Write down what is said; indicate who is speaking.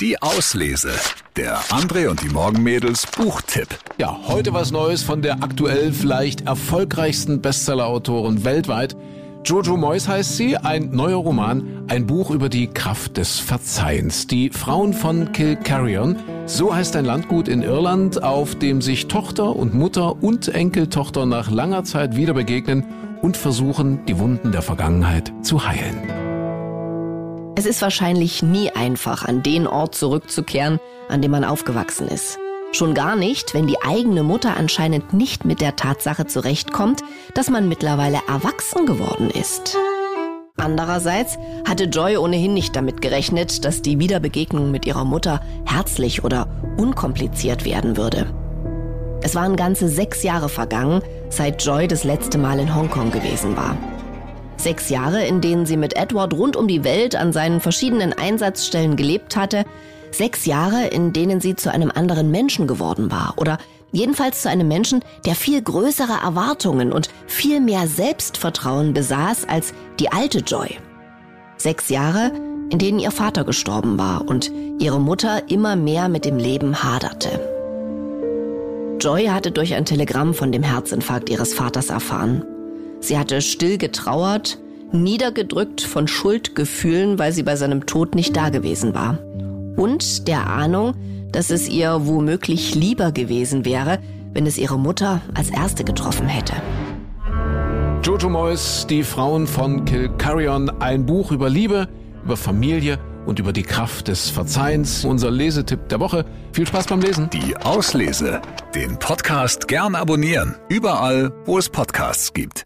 Speaker 1: Die Auslese. Der André und die Morgenmädels Buchtipp.
Speaker 2: Ja, heute was Neues von der aktuell vielleicht erfolgreichsten Bestsellerautorin weltweit. Jojo Moyes heißt sie, ein neuer Roman, ein Buch über die Kraft des Verzeihens. Die Frauen von Kilcarrion, so heißt ein Landgut in Irland, auf dem sich Tochter und Mutter und Enkeltochter nach langer Zeit wieder begegnen und versuchen, die Wunden der Vergangenheit zu heilen.
Speaker 3: Es ist wahrscheinlich nie einfach, an den Ort zurückzukehren, an dem man aufgewachsen ist. Schon gar nicht, wenn die eigene Mutter anscheinend nicht mit der Tatsache zurechtkommt, dass man mittlerweile erwachsen geworden ist. Andererseits hatte Joy ohnehin nicht damit gerechnet, dass die Wiederbegegnung mit ihrer Mutter herzlich oder unkompliziert werden würde. Es waren ganze sechs Jahre vergangen, seit Joy das letzte Mal in Hongkong gewesen war. Sechs Jahre, in denen sie mit Edward rund um die Welt an seinen verschiedenen Einsatzstellen gelebt hatte. Sechs Jahre, in denen sie zu einem anderen Menschen geworden war. Oder jedenfalls zu einem Menschen, der viel größere Erwartungen und viel mehr Selbstvertrauen besaß als die alte Joy. Sechs Jahre, in denen ihr Vater gestorben war und ihre Mutter immer mehr mit dem Leben haderte. Joy hatte durch ein Telegramm von dem Herzinfarkt ihres Vaters erfahren. Sie hatte still getrauert, niedergedrückt von Schuldgefühlen, weil sie bei seinem Tod nicht da gewesen war. Und der Ahnung, dass es ihr womöglich lieber gewesen wäre, wenn es ihre Mutter als erste getroffen hätte.
Speaker 2: Jojo Moyes, die Frauen von Kilcarrion, ein Buch über Liebe, über Familie und über die Kraft des Verzeihens. Unser Lesetipp der Woche. Viel Spaß beim Lesen.
Speaker 1: Die Auslese. Den Podcast gern abonnieren. Überall, wo es Podcasts gibt.